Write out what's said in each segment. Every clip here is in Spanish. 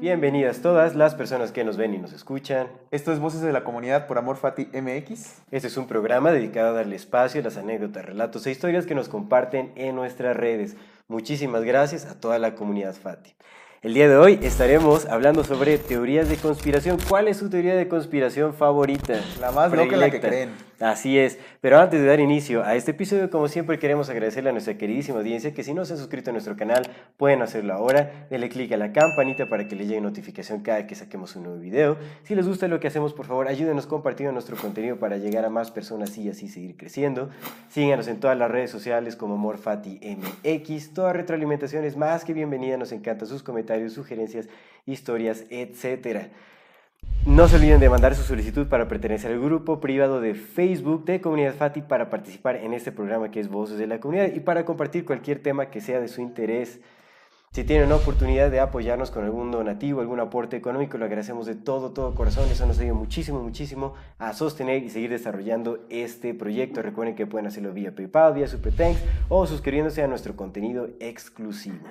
Bienvenidas todas las personas que nos ven y nos escuchan. Esto es Voces de la Comunidad por Amor Fati MX. Este es un programa dedicado a darle espacio a las anécdotas, relatos e historias que nos comparten en nuestras redes. Muchísimas gracias a toda la comunidad Fati. El día de hoy estaremos hablando sobre teorías de conspiración. ¿Cuál es su teoría de conspiración favorita? La más loca la que creen. Así es. Pero antes de dar inicio a este episodio, como siempre, queremos agradecerle a nuestra queridísima audiencia que si no se han suscrito a nuestro canal, pueden hacerlo ahora. Denle clic a la campanita para que les llegue notificación cada que saquemos un nuevo video. Si les gusta lo que hacemos, por favor, ayúdenos compartiendo nuestro contenido para llegar a más personas y así seguir creciendo. Síganos en todas las redes sociales como MorFatiMX. Toda retroalimentación es más que bienvenida. Nos encantan sus comentarios, sugerencias, historias, etcétera. No se olviden de mandar su solicitud para pertenecer al grupo privado de Facebook de Comunidad Fati para participar en este programa que es Voces de la Comunidad y para compartir cualquier tema que sea de su interés. Si tienen la oportunidad de apoyarnos con algún donativo, algún aporte económico, lo agradecemos de todo, todo corazón. Eso nos ayuda muchísimo, muchísimo a sostener y seguir desarrollando este proyecto. Recuerden que pueden hacerlo vía PayPal, vía SuperThanks o suscribiéndose a nuestro contenido exclusivo.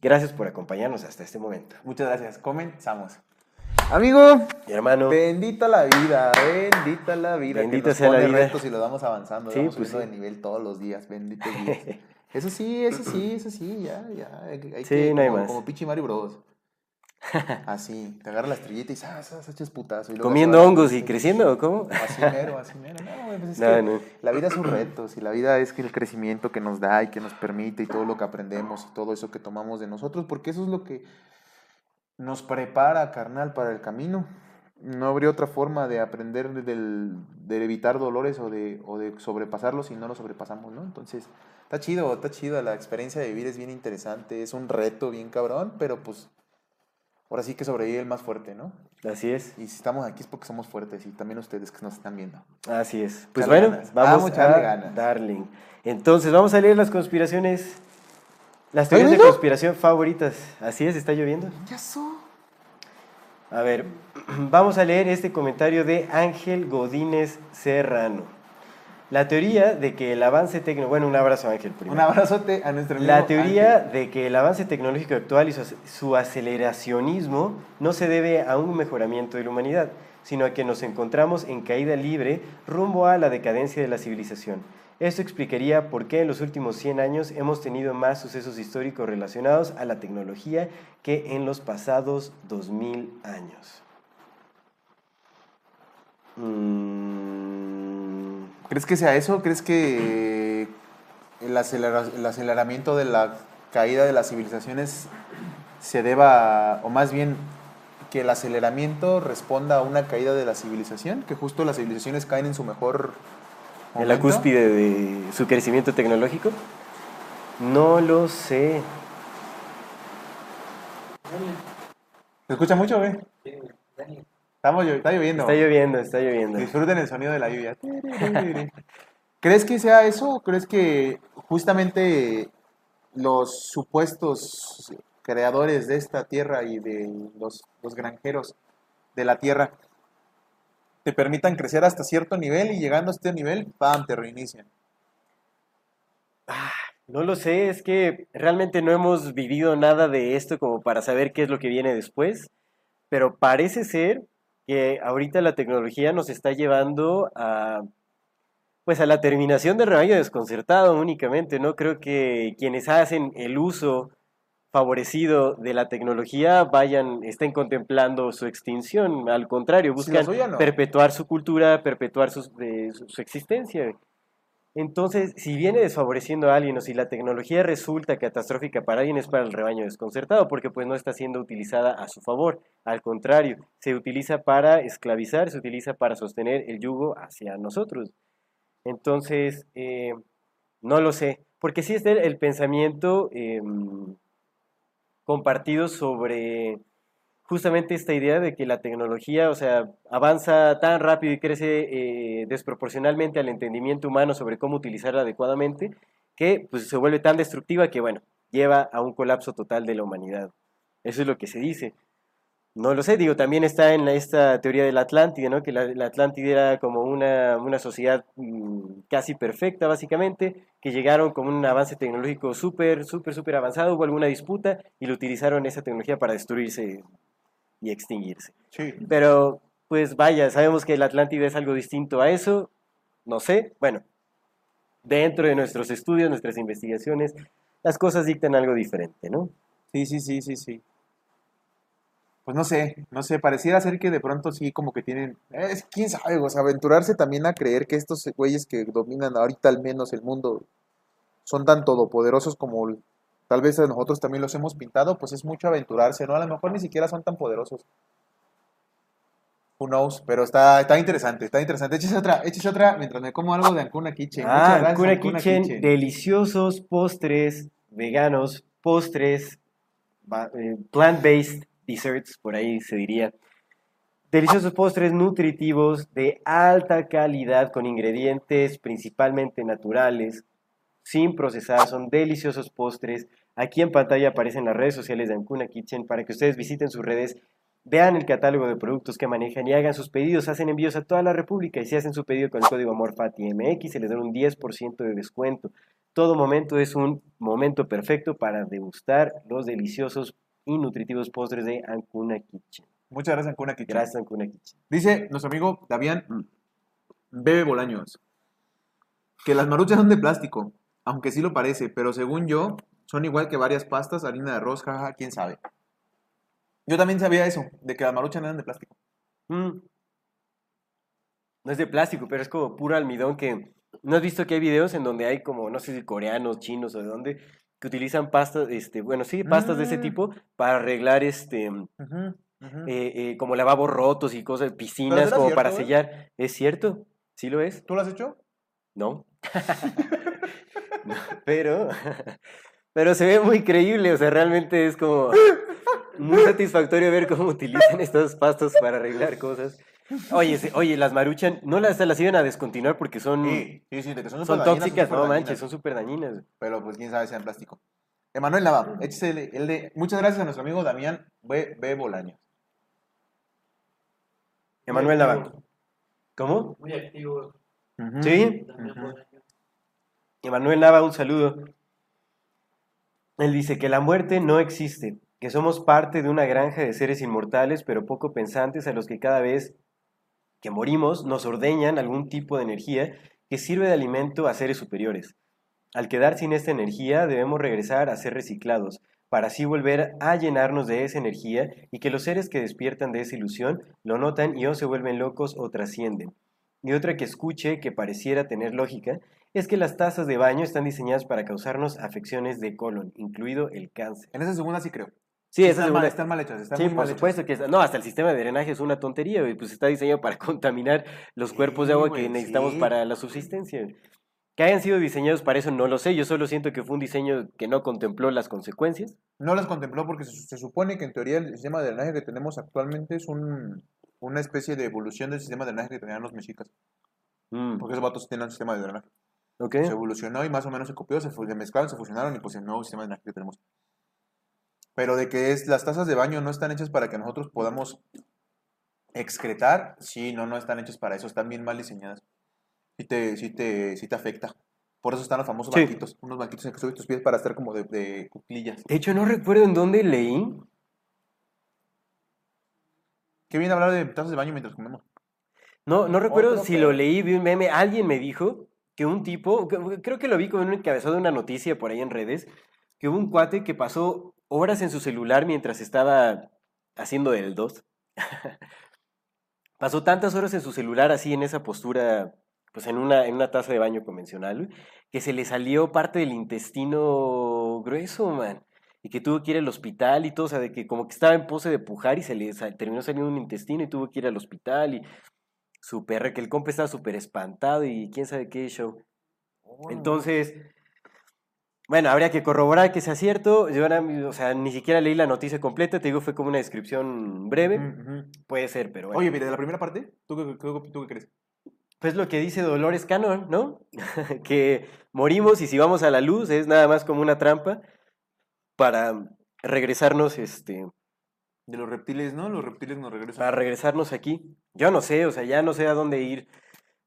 Gracias por acompañarnos hasta este momento. Muchas gracias. Comenzamos. Amigo, Mi hermano. bendita la vida, bendita la vida. Bendita que nos sea la pone vida. retos y lo vamos avanzando, Sí, vamos pues sí. de nivel todos los días, bendito Dios. Eso sí, eso sí, eso sí, ya, ya. Hay, Sí, que, no hay como, más. como pinche Mario Bros. Así, te agarra la estrellita y ¡zas, zas! echas putazo. y luego ¿Comiendo hongos y creciendo cómo? Así mero, así mero. No, pues es No, que no. la vida es un reto, y la vida es que el crecimiento que nos da y que nos permite y todo lo que aprendemos y todo eso que tomamos de nosotros, porque eso es lo que nos prepara, carnal, para el camino. No habría otra forma de aprender del, de evitar dolores o de, o de sobrepasarlos si no los sobrepasamos, ¿no? Entonces, está chido, está chido, la experiencia de vivir es bien interesante, es un reto bien cabrón, pero pues ahora sí que sobrevive el más fuerte, ¿no? Así es, Y si estamos aquí es porque somos fuertes y también ustedes que nos están viendo. así es. Pues Echarle bueno, ganas. vamos Vamos a a ganas. Darling. Entonces, vamos a leer las conspiraciones, las ¿Está teorías de conspiración favoritas. Así es, está lloviendo. Ya so. A ver, vamos a leer este comentario de Ángel Godínez Serrano. La teoría de que el avance tecnológico... Bueno, un abrazo Ángel primero. Un abrazote a nuestro amigo La teoría Ángel. de que el avance tecnológico actual y su, su aceleracionismo no se debe a un mejoramiento de la humanidad, sino a que nos encontramos en caída libre rumbo a la decadencia de la civilización. Esto explicaría por qué en los últimos 100 años hemos tenido más sucesos históricos relacionados a la tecnología que en los pasados 2000 años. Mm, ¿Crees que sea eso? ¿Crees que el, acelera- el aceleramiento de la caída de las civilizaciones se deba, o más bien que el aceleramiento responda a una caída de la civilización? Que justo las civilizaciones caen en su mejor... ¿En la momento? cúspide de su crecimiento tecnológico? No lo sé. ¿Se escucha mucho, güey? Estamos, está lloviendo. Está lloviendo, está lloviendo. Disfruten el sonido de la lluvia. ¿Crees que sea eso o crees que justamente los supuestos creadores de esta tierra y de los, los granjeros de la tierra te permitan crecer hasta cierto nivel y llegando a este nivel, ¡pam!, te reinician? No lo sé, es que realmente no hemos vivido nada de esto como para saber qué es lo que viene después, pero parece ser que ahorita la tecnología nos está llevando a pues a la terminación del rebaño desconcertado únicamente, ¿no? Creo que quienes hacen el uso favorecido de la tecnología vayan, estén contemplando su extinción, al contrario, buscan no. perpetuar su cultura, perpetuar de- su, su existencia. Entonces, si viene desfavoreciendo a alguien o si la tecnología resulta catastrófica para alguien es para el rebaño desconcertado, porque pues no está siendo utilizada a su favor. Al contrario, se utiliza para esclavizar, se utiliza para sostener el yugo hacia nosotros. Entonces, eh, no lo sé, porque sí el, el pensamiento em, compartido sobre justamente esta idea de que la tecnología, o sea, avanza tan rápido y crece eh, desproporcionalmente al entendimiento humano sobre cómo utilizarla adecuadamente, que pues, se vuelve tan destructiva que, bueno, lleva a un colapso total de la humanidad. Eso es lo que se dice. No lo sé, digo, también está en esta teoría de la Atlántida, ¿no? Que la, la Atlántida era como una, una sociedad mm, casi perfecta, básicamente, que llegaron con un avance tecnológico súper, súper, súper avanzado, hubo alguna disputa y lo utilizaron esa tecnología para destruirse y extinguirse. Sí. Pero, pues vaya, sabemos que la Atlántida es algo distinto a eso, no sé, bueno, dentro de nuestros estudios, nuestras investigaciones, las cosas dictan algo diferente, ¿no? Sí, sí, sí, sí, sí. Pues no sé, no sé, pareciera ser que de pronto sí como que tienen, es, quién sabe, o sea, aventurarse también a creer que estos güeyes que dominan ahorita al menos el mundo son tan todopoderosos como tal vez nosotros también los hemos pintado, pues es mucho aventurarse, ¿no? A lo mejor ni siquiera son tan poderosos. Who knows, pero está, está interesante, está interesante. Échese otra, échese otra mientras me como algo de Ancuna Kitchen. Ah, gracias, Ancuna Ancuna Kitchen, Kitchen. deliciosos postres veganos, postres eh, plant-based desserts, por ahí se diría. Deliciosos postres nutritivos de alta calidad con ingredientes principalmente naturales, sin procesar, son deliciosos postres. Aquí en pantalla aparecen las redes sociales de Ancuna Kitchen para que ustedes visiten sus redes, vean el catálogo de productos que manejan y hagan sus pedidos. Hacen envíos a toda la República y si hacen su pedido con el código AMORFATIMX se les da un 10% de descuento. Todo momento es un momento perfecto para degustar los deliciosos y nutritivos postres de Ancuna Kitchen. Muchas gracias, Ancuna Kitchen. Gracias, Ancuna Kitchen. Dice nuestro amigo Davián Bebe Bolaños que las maruchas son de plástico, aunque sí lo parece, pero según yo, son igual que varias pastas, harina de arroz, jaja, quién sabe. Yo también sabía eso, de que las maruchas no eran de plástico. Mm. No es de plástico, pero es como puro almidón que... ¿No has visto que hay videos en donde hay como, no sé si coreanos, chinos o de dónde, que utilizan pastas, este, bueno, sí, pastas de ese Mm. tipo para arreglar, este, eh, eh, como lavabos rotos y cosas, piscinas, como cierto, para eh? sellar. ¿Es cierto? ¿Sí lo es? ¿Tú lo has hecho? No. No, pero, pero se ve muy creíble, o sea, realmente es como muy satisfactorio ver cómo utilizan estas pastas para arreglar cosas. Oye, se- oye, las maruchan, no las, las iban a descontinuar porque son, Sí, sí, sí, de que son, Mm. tóxicas, no manches, son súper dañinas. Pero pues quién sabe si eran plástico. Emanuel Nava, échese el, el de... Muchas gracias a nuestro amigo Damián B. B. Bolaños. Emanuel activo, ¿Cómo? Muy activo. ¿Sí? también Ujú. por- Emanuel Nava, un saludo. Él dice que la muerte no existe, que somos parte de una granja de seres inmortales pero poco pensantes a los que cada vez que morimos nos ordeñan algún tipo de energía que sirve de alimento a seres superiores. Al quedar sin esta energía debemos regresar a ser reciclados, para así volver a llenarnos de esa energía y que los seres que despiertan de esa ilusión lo notan y o se vuelven locos o trascienden. Y otra que escuche que pareciera tener lógica es que las tazas de baño están diseñadas para causarnos afecciones de colon, incluido el cáncer. En esa segunda sí creo. Sí, esa están, mal, están mal hechas, están Sí, muy por mal hechas. supuesto que está- no, hasta el sistema de drenaje es una tontería, pues está diseñado para contaminar los cuerpos de agua que necesitamos sí. para la subsistencia. Que hayan sido diseñados para eso no lo sé, yo solo siento que fue un diseño que no contempló las consecuencias. No las contempló porque se, se supone que en teoría el sistema de drenaje que tenemos actualmente es un, una especie de evolución del sistema de drenaje que tenían los mexicas. Mm, Porque esos vatos tenían un sistema de drenaje. Se evolucionó y más o menos se copió, se, mezclaron, se fusionaron y pues el nuevo sistema de drenaje que tenemos. Pero de que es, las tazas de baño no están hechas para que nosotros podamos excretar, sí, no, no están hechas para eso, están bien mal diseñadas. Sí te, sí te, sí te afecta. Por eso están los famosos Sí. banquitos, unos banquitos en que subes tus pies para estar como de, de cuclillas. De hecho, no recuerdo en dónde leí. Qué bien hablar de tazas de baño mientras comemos. No, no recuerdo Otro si lo leí, vi un meme. Alguien me dijo que un tipo, creo que lo vi como un encabezado de una noticia por ahí en redes, que hubo un cuate que pasó horas en su celular mientras estaba haciendo del 2. pasó tantas horas en su celular así en esa postura, pues en una, en una taza de baño convencional, que se le salió parte del intestino grueso, man. Y que tuvo que ir al hospital y todo, o sea, de que como que estaba en pose de pujar y se le terminó saliendo un intestino y tuvo que ir al hospital y su perra, que el compa estaba súper espantado y quién sabe qué show. Entonces, bueno, habría que corroborar que sea cierto. Yo ahora, o sea, ni siquiera leí la noticia completa, te digo, fue como una descripción breve. Puede ser, pero bueno. Oye, mira, de la primera parte, ¿tú tú qué crees? Pues lo que dice Dolores Cannon, ¿no? que morimos y si vamos a la luz es nada más como una trampa para regresarnos, este, De los reptiles, ¿no? Los reptiles nos regresan. para regresarnos aquí. Yo no sé, o sea, ya no sé a dónde ir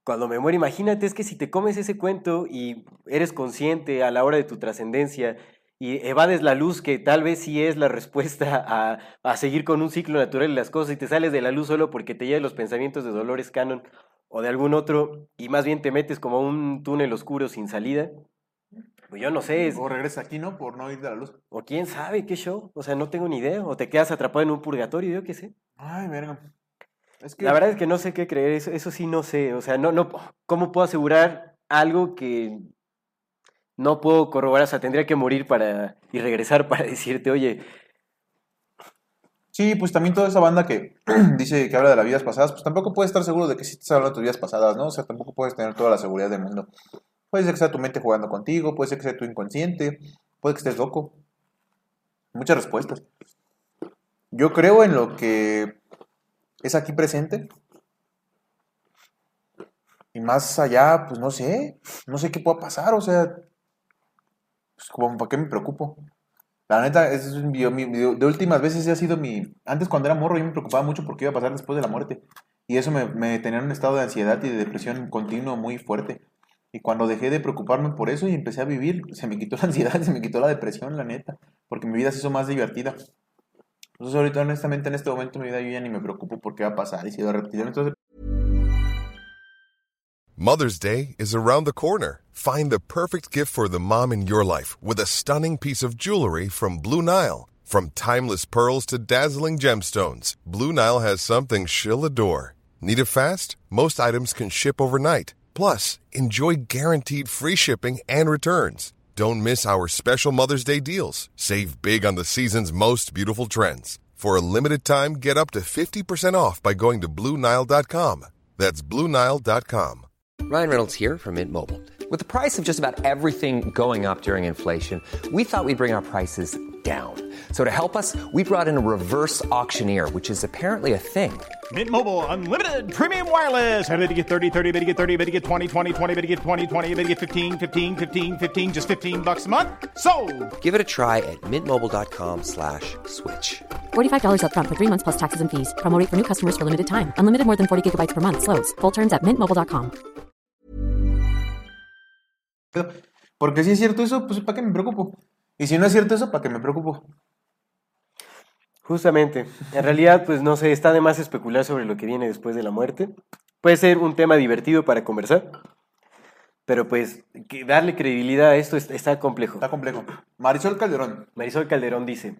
cuando me muera. Imagínate, es que si te comes ese cuento y eres consciente a la hora de tu trascendencia y evades la luz, que tal vez sí es la respuesta a, a seguir con un ciclo natural de las cosas y te sales de la luz solo porque te llevan los pensamientos de Dolores Cannon o de algún otro y más bien te metes como un túnel oscuro sin salida. Pues yo no sé, es- O regresas aquí, ¿no? Por no ir de la luz. o quién sabe qué show, o sea, no tengo ni idea, o te quedas atrapado en un purgatorio, yo qué sé. Ay, verga. Es que... La verdad es que no sé qué creer, eso, eso sí no sé, o sea, no, no, ¿cómo puedo asegurar algo que no puedo corroborar? O sea, tendría que morir para y regresar para decirte, oye, Sí, pues también toda esa banda que dice que habla de las vidas pasadas, pues tampoco puedes estar seguro de que sí estás hablando de tus vidas pasadas, ¿no? O sea, tampoco puedes tener toda la seguridad del mundo. Puede ser que sea tu mente jugando contigo, puede ser que sea tu inconsciente, puede que estés loco. Muchas respuestas. Yo creo en lo que es aquí presente. Y más allá, pues no sé, no sé qué pueda pasar, o sea, pues ¿para qué me preocupo? La neta, es un video, de últimas veces ha sido mi... Antes cuando era morro yo me preocupaba mucho porque iba a pasar después de la muerte. Y eso me, me tenía en un estado de ansiedad y de depresión continuo muy fuerte. Y cuando dejé de preocuparme por eso y empecé a vivir, se me quitó la ansiedad, se me quitó la depresión, la neta. Porque mi vida se hizo más divertida. Entonces ahorita honestamente en este momento mi vida yo ya ni me preocupo por qué va a pasar y si va a repetir. Entonces Mother's Day is around the corner. Find the perfect gift for the mom in your life with a stunning piece of jewelry from Blue Nile. From timeless pearls to dazzling gemstones, Blue Nile has something she'll adore. Need it fast? Most items can ship overnight. Plus, enjoy guaranteed free shipping and returns. Don't miss our special Mother's Day deals. Save big on the season's most beautiful trends. For a limited time, get up to 50% off by going to BlueNile.com. That's BlueNile.com. Ryan Reynolds here from Mint Mobile. With the price of just about everything going up during inflation, we thought we'd bring our prices down. So to help us, we brought in a reverse auctioneer, which is apparently a thing. Mint Mobile unlimited premium wireless. Ready to get 30, 30, bit to get 30, bit to get 20, 20, 20, bit to get 20, 20, bit to get 15, 15, 15, 15 just 15 bucks a month. So, Give it a try at mintmobile.com slash switch. $45 upfront for three months plus taxes and fees. Promo rate for new customers for limited time. Unlimited more than 40 gigabytes per month. Slows. Full terms at mintmobile.com. Porque si es cierto eso, pues ¿para qué me preocupo? Y si no es cierto eso, ¿para qué me preocupo? Justamente, en realidad, pues no sé, está de más especular sobre lo que viene después de la muerte. Puede ser un tema divertido para conversar, pero pues que darle credibilidad a esto es- está complejo. Está complejo. Marisol Calderón. Marisol Calderón dice,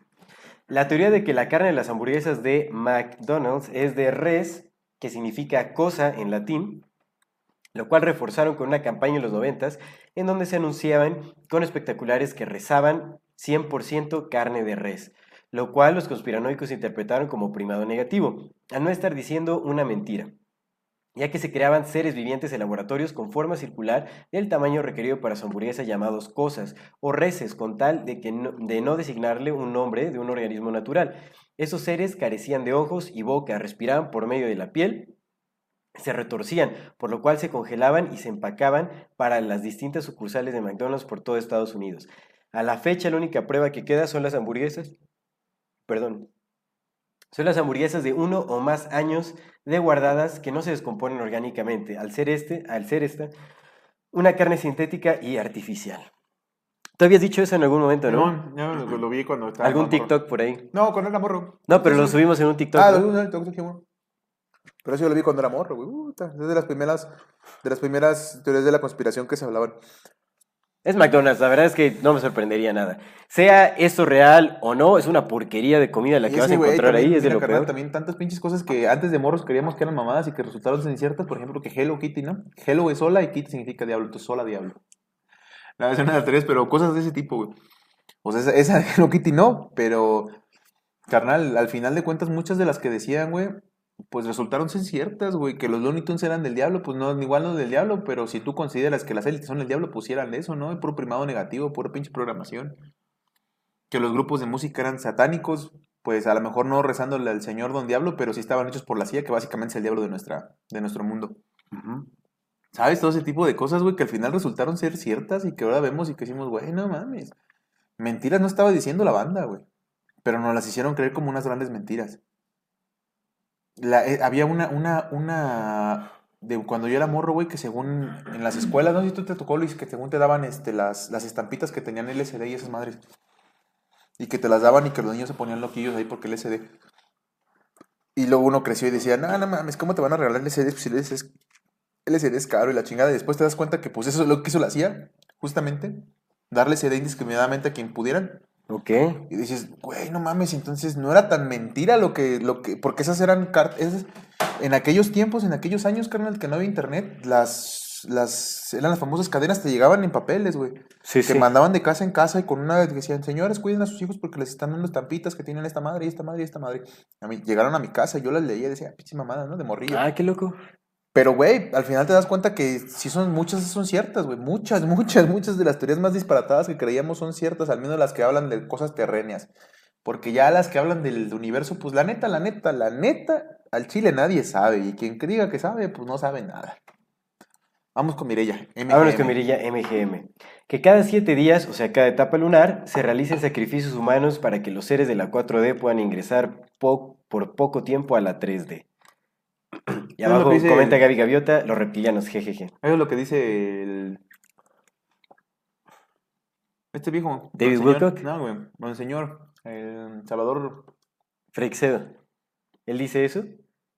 la teoría de que la carne de las hamburguesas de McDonald's es de res, que significa cosa en latín, lo cual reforzaron con una campaña en los noventas en donde se anunciaban con espectaculares que rezaban 100% carne de res, lo cual los conspiranoicos interpretaron como primado negativo, al no estar diciendo una mentira ya que se creaban seres vivientes en laboratorios con forma circular del tamaño requerido para su hamburguesa llamados cosas o reses con tal de, que no, de no designarle un nombre de un organismo natural. Esos seres carecían de ojos y boca, respiraban por medio de la piel, se retorcían, por lo cual se congelaban y se empacaban para las distintas sucursales de McDonald's por todo Estados Unidos. A la fecha la única prueba que queda son las hamburguesas, perdón, son las hamburguesas de uno o más años de guardadas que no se descomponen orgánicamente, al ser, este, al ser esta una carne sintética y artificial. ¿Tú habías dicho eso en algún momento, no? No, yo lo, vi cuando estaba. ¿Algún. TikTok por ahí? No, cuando era morro. No, pero lo subimos en un TikTok. Ah, ¿no? el TikTok. Pero eso yo lo vi cuando era morro, güey. Puta, Es de las primeras, de las primeras teorías de la conspiración que se hablaban. Es McDonald's, la verdad es que no me sorprendería nada. Sea esto real o no, es una porquería de comida la que vas a encontrar también, ahí, es de lo carnal, peor. También tantas pinches cosas que antes de morros creíamos que eran mamadas y que resultaron ser inciertas. Por ejemplo, que Hello Kitty, ¿no? Hello es sola y Kitty significa diablo. Entonces, sola, diablo. No, es una de las teorías, pero cosas de ese tipo, güey. O sea, esa, esa Hello Kitty no, pero... Carnal, al final de cuentas, muchas de las que decían, güey, pues resultaron ser ciertas, güey, que los Looney Tunes eran del diablo, pues no, igual no del diablo, pero si tú consideras que las élites son del diablo, pues sí eran de eso, ¿no? Puro primado negativo, pura pinche programación. Que los grupos de música eran satánicos, pues a lo mejor no rezándole al señor don diablo, pero sí estaban hechos por la CIA, que básicamente es el diablo de, nuestra, de nuestro mundo. ¿Sabes? Todo ese tipo de cosas, güey, que al final resultaron ser ciertas y que ahora vemos y que decimos, güey, no mames. Mentiras no estaba diciendo la banda, güey. Pero nos las hicieron creer como unas grandes mentiras. La, eh, había una, una, una, de cuando yo era morro, güey, que según en las escuelas, no sé si tú te tocó, Luis, que según te daban este, las, las estampitas que tenían LSD y esas madres. Y que te las daban y que los niños se ponían loquillos ahí porque LSD. Y luego uno creció y decía, no, no mames, ¿cómo te van a regalar LSD? Pues LSD es, LSD es caro y la chingada. Y después te das cuenta que pues eso es lo que eso lo hacía, justamente. Darle LSD indiscriminadamente a quien pudieran. Ok. Y dices, güey, no mames, entonces no era tan mentira lo que, lo que, porque esas eran cartas, en aquellos tiempos, en aquellos años, carnal, que no había internet, las, las, eran las famosas cadenas, te llegaban en papeles, güey. Sí, que sí. mandaban de casa en casa y con una, que decían, señores, cuiden a sus hijos porque les están dando estampitas que tienen esta madre y esta madre y esta madre. A mí, llegaron a mi casa, yo las leía y decía, pinche mamada, ¿no? De morrillo. Ah, qué loco. Pero, güey, al final te das cuenta que sí son muchas, son ciertas, güey. Muchas, muchas, muchas de las teorías más disparatadas que creíamos son ciertas, al menos las que hablan de cosas terrenas. Porque ya las que hablan del universo, pues la neta, la neta, la neta, al chile nadie sabe. Y quien diga que sabe, pues no sabe nada. Vamos con Mirella. Vámonos con Mirilla MGM. Que cada siete días, o sea, cada etapa lunar, se realicen sacrificios humanos para que los seres de la 4D puedan ingresar po- por poco tiempo a la 3D. Y lo abajo que dice comenta el- Gaby Gaviota, los reptilianos, jejeje. Eso es lo que dice el... Este viejo. David Monseñor- Wilcock. No, güey. Monseñor. El Salvador. Freixedo. Él dice eso,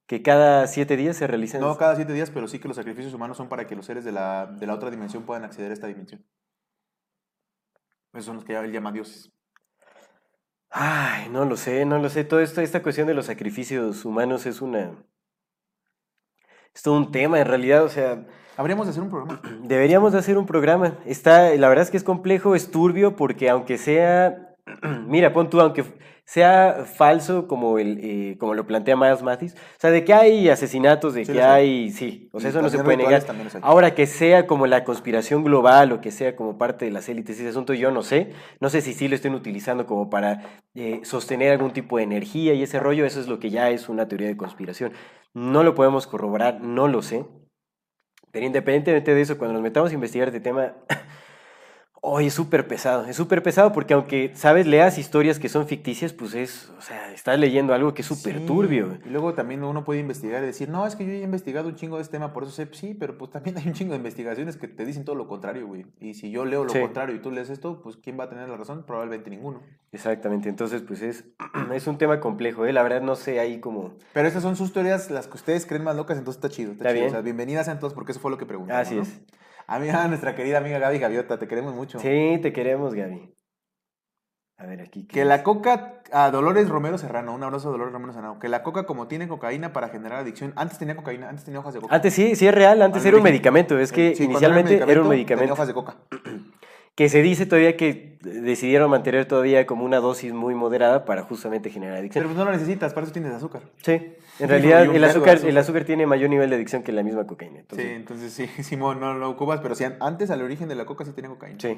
que cada siete días se realizan... No cada siete días, pero sí que los sacrificios humanos son para que los seres de la, de la otra dimensión puedan acceder a esta dimensión. Esos son los que él llama dioses. Ay, no lo sé, no lo sé. Toda esta, esta cuestión de los sacrificios humanos es una... Es todo un tema, en realidad, o sea... Habríamos de hacer un programa. Deberíamos de hacer un programa. Está, la verdad es que es complejo, es turbio, porque aunque sea, mira, pon tú, aunque sea falso como, el, eh, como lo plantea Miles Mathis, o sea, de que hay asesinatos, de Sí, que hay. sí, o sea, Y eso no se puede negar. Ahora que sea como la conspiración global o que sea como parte de las élites, ese asunto yo no sé. No sé si sí lo estén utilizando como para eh, sostener algún tipo de energía y ese rollo, eso es lo que ya es una teoría de conspiración. No lo podemos corroborar, no lo sé. Pero independientemente de eso, cuando nos metamos a investigar este tema, hoy es súper pesado, es súper pesado porque aunque, sabes, leas historias que son ficticias, pues es, o sea, estás leyendo algo que es súper Sí, turbio. Y luego también uno puede investigar y decir, no, es que yo he investigado un chingo de este tema, por eso sé, sí, pero pues también hay un chingo de investigaciones que te dicen todo lo contrario, güey. Y si yo leo lo Sí. contrario y tú lees esto, pues ¿quién va a tener la razón? Probablemente ninguno. Exactamente, entonces pues es, es un tema complejo, ¿eh? la verdad no sé ahí como... Pero esas son sus teorías, las que ustedes creen más locas, entonces está chido. Está, Está chido. bien. O sea, bienvenidas todos porque eso fue lo que preguntamos. Así ¿no? es. A mí, a nuestra querida amiga Gaby Gaviota, te queremos mucho. Sí, te queremos, Gaby. A ver, aquí. ¿qué Que la dice? coca, a Dolores Romero Serrano, un abrazo a Dolores Romero Serrano, que la coca como tiene cocaína para generar adicción, antes tenía cocaína, antes tenía hojas de coca. Antes sí, sí es real, antes era un medicamento, es que Sí, inicialmente era un tenía medicamento. hojas de coca. Que se dice todavía que decidieron mantener todavía como una dosis muy moderada para justamente generar adicción. Pero pues no lo necesitas, para eso tienes azúcar. Sí, en Sí, realidad el azúcar, azúcar. el azúcar tiene mayor nivel de adicción que la misma cocaína. Sí, Entonces, sí, Simón, no lo ocupas, pero sí, antes al origen de la coca sí tenía cocaína. sí.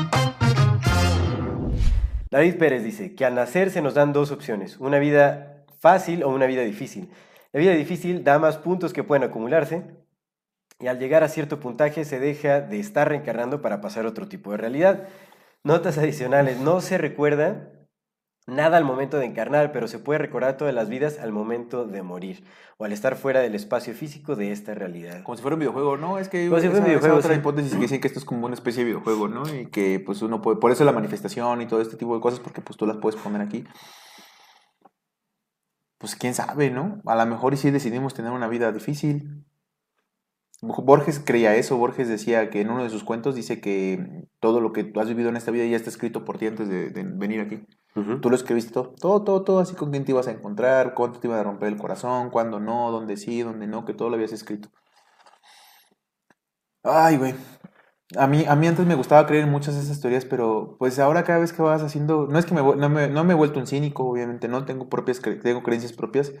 David Pérez dice que al nacer se nos dan dos opciones, una vida fácil o una vida difícil. La vida difícil da más puntos que pueden acumularse y al llegar a cierto puntaje se deja de estar reencarnando para pasar a otro tipo de realidad. Notas adicionales, no se recuerda nada al momento de encarnar, pero se puede recordar todas las vidas al momento de morir o al estar fuera del espacio físico de esta realidad. Como si fuera un videojuego, ¿no? Es que Como si fuera un esa- esa videojuego, otra sí. hipótesis que dicen que esto es como una especie de videojuego, ¿no? Y que pues uno puede, por eso la manifestación y todo este tipo de cosas, porque pues tú las puedes poner aquí. pues quién sabe, ¿no? A lo mejor y sí decidimos tener una vida difícil. Borges creía eso, Borges decía que en uno de sus cuentos dice que todo lo que tú has vivido en esta vida ya está escrito por ti antes de, de venir aquí. Tú lo escribiste todo, todo, todo, todo, así con quién te ibas a encontrar, cuánto te iba a romper el corazón, cuándo no, dónde sí, dónde no, que todo lo habías escrito. Ay, güey. A mí, a mí antes me gustaba creer en muchas de esas teorías, pero pues ahora cada vez que vas haciendo, no es que me, no, me, no me he vuelto un cínico, obviamente, no tengo propias, tengo creencias propias,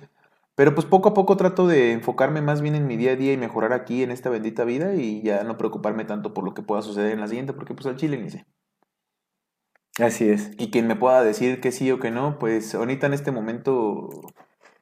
pero pues poco a poco trato de enfocarme más bien en mi día a día y mejorar aquí en esta bendita vida y ya no preocuparme tanto por lo que pueda suceder en la siguiente, porque pues al chile ni sé. Así es. Y quien me pueda decir que sí o que no, pues ahorita en este momento,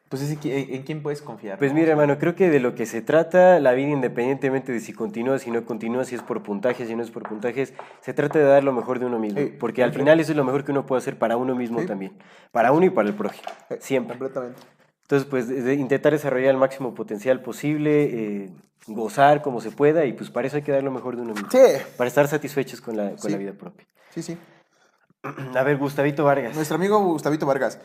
pues es en, en quién puedes confiar. Pues ¿no? mira, hermano, creo que de lo que se trata la vida, independientemente de si continúa, si no continúa, si es por puntajes, si no es por puntajes, se trata de dar lo mejor de uno mismo. Sí, porque al final eso es lo mejor que uno puede hacer para uno mismo Sí. también. Para uno y para el prójimo. Eh, Siempre. Completamente. Entonces, pues de- intentar desarrollar el máximo potencial posible, eh, gozar como se pueda y pues para eso hay que dar lo mejor de uno mismo. Sí, Para estar satisfechos con la, con Sí. la vida propia. sí, sí. A ver, Gustavito Vargas. Nuestro amigo Gustavito Vargas.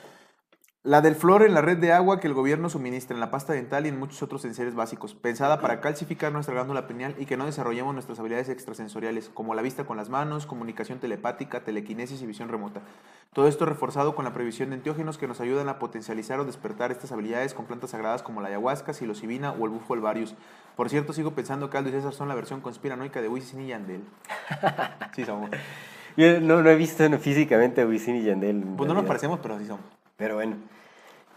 La del flor en la red de agua que el gobierno suministra en la pasta dental y en muchos otros enseres básicos, pensada para calcificar nuestra glándula pineal y que no desarrollemos nuestras habilidades extrasensoriales, como la vista con las manos, comunicación telepática, telequinesis y visión remota. Todo esto reforzado con la previsión de enteógenos que nos ayudan a potencializar o despertar estas habilidades con plantas sagradas como la ayahuasca, psilocibina o el bufo alvarius. Por cierto, sigo pensando que Aldo y César son la versión conspiranoica de Wisin y Yandel. Sí somos. Yo no, no he visto no, físicamente a Wisin y Yandel. Pues no nos parecemos, pero sí somos. Pero bueno.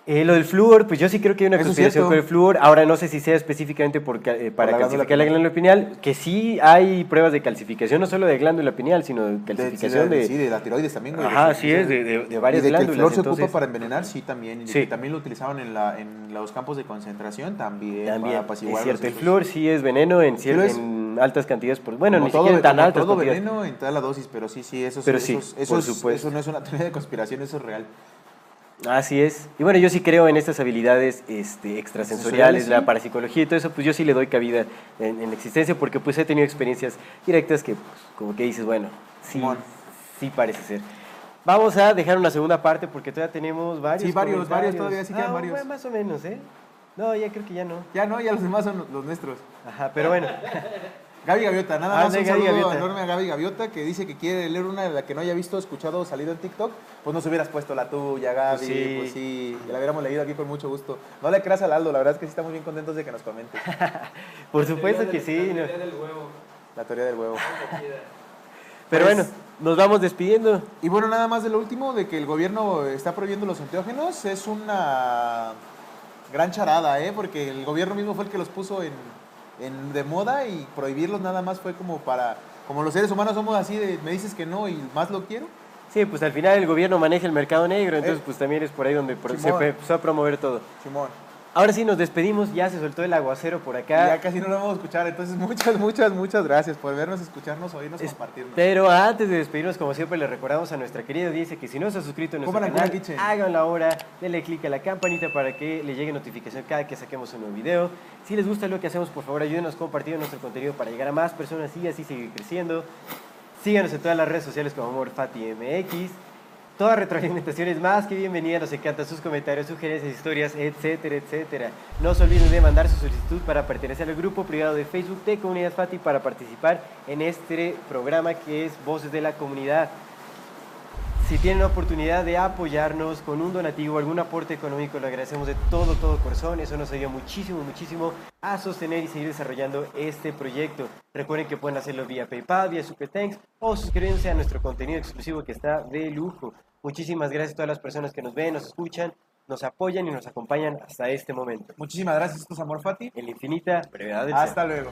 Eh, lo del flúor, pues yo sí creo que hay una Eso es conspiración cierto. con el flúor. Ahora no sé si sea específicamente por eh, para la calcificar la glándula pineal, que sí hay pruebas de calcificación, no solo de glándula pineal, sino de De- calcificación sí, de... sí, de la tiroides también, güey. Ajá, de- sí es, de, de- de varias y de que el glándulas. flor se entonces, ocupa para envenenar, sí, también. Y de Sí. que también lo utilizaban en, la, en los campos de concentración, también. También, para es apaciguar cierto, los el flúor sí es veneno en, cier- lo es. en altas cantidades, por, bueno, ni todo, siquiera tan altas todo veneno en toda la dosis, pero sí, sí, eso, es- Pero eso, sí, es- eso, es- supuesto. eso no es una teoría de conspiración, eso es real. Así es. Y bueno, yo sí creo en estas habilidades este, extrasensoriales, Sensoriales, la parapsicología y todo eso, pues yo sí le doy cabida en, en la existencia porque pues he tenido experiencias directas que pues, como que dices, bueno, sí, sí parece ser. Vamos a dejar una segunda parte porque todavía tenemos varios Sí, varios, varios, todavía sí quedan Ah, varios. bueno, más o menos, ¿eh? No, ya creo que ya no. Ya no, ya los demás son los nuestros. Ajá, pero bueno. Gaby Gaviota, nada Ah, más un Gaby saludo Gaviota. enorme a Gaby Gaviota que dice que quiere leer una de la que no haya visto, escuchado o salido en TikTok. Pues nos hubieras puesto la tuya, Gaby. Pues sí. Pues sí, la hubiéramos leído aquí con mucho gusto. No le creas al Aldo, la verdad es que sí estamos bien contentos de que nos comentes. Por supuesto que sí. no. La teoría del huevo. Pero Pues- bueno, nos vamos despidiendo. Y bueno, nada más de lo último, de que el gobierno está prohibiendo los enteógenos, es una gran charada, ¿eh? Porque el gobierno mismo fue el que los puso en, en- de moda y prohibirlos nada más fue como para... Como los seres humanos somos así de, me dices que no y más lo quiero. Sí, pues al final el gobierno maneja el mercado negro, entonces Eh. pues también es por ahí donde se empezó a promover todo. Simón. Ahora sí nos despedimos, ya se soltó el aguacero por acá. Ya casi no lo vamos a escuchar, entonces muchas, muchas, muchas gracias por vernos, escucharnos, oírnos, Es- compartirnos. Pero antes de despedirnos, como siempre, le recordamos a nuestra querida audiencia que si no se ha suscrito a nuestro canal, háganlo ahora, denle click a la campanita para que le llegue notificación cada que saquemos un nuevo video. Si les gusta lo que hacemos, por favor, ayúdenos compartiendo nuestro contenido para llegar a más personas y así seguir creciendo. Síganos en todas las redes sociales como AmorFatiMX. Toda retroalimentación es más que bienvenida, nos encantan sus comentarios, sugerencias, historias, etcétera, etcétera. No se olviden de mandar su solicitud para pertenecer al grupo privado de Facebook de Comunidad Fati para participar en este programa que es Voces de la Comunidad. Si tienen la oportunidad de apoyarnos con un donativo, algún aporte económico, lo agradecemos de todo, todo corazón. Eso nos ayuda muchísimo, muchísimo a sostener y seguir desarrollando este proyecto. Recuerden que pueden hacerlo vía PayPal, vía Super Thanks o suscribiéndose a nuestro contenido exclusivo que está de lujo. Muchísimas gracias a todas las personas que nos ven, nos escuchan, nos apoyan y nos acompañan hasta este momento. Muchísimas gracias, Amor Fati. En la infinita brevedad del ser. Hasta luego.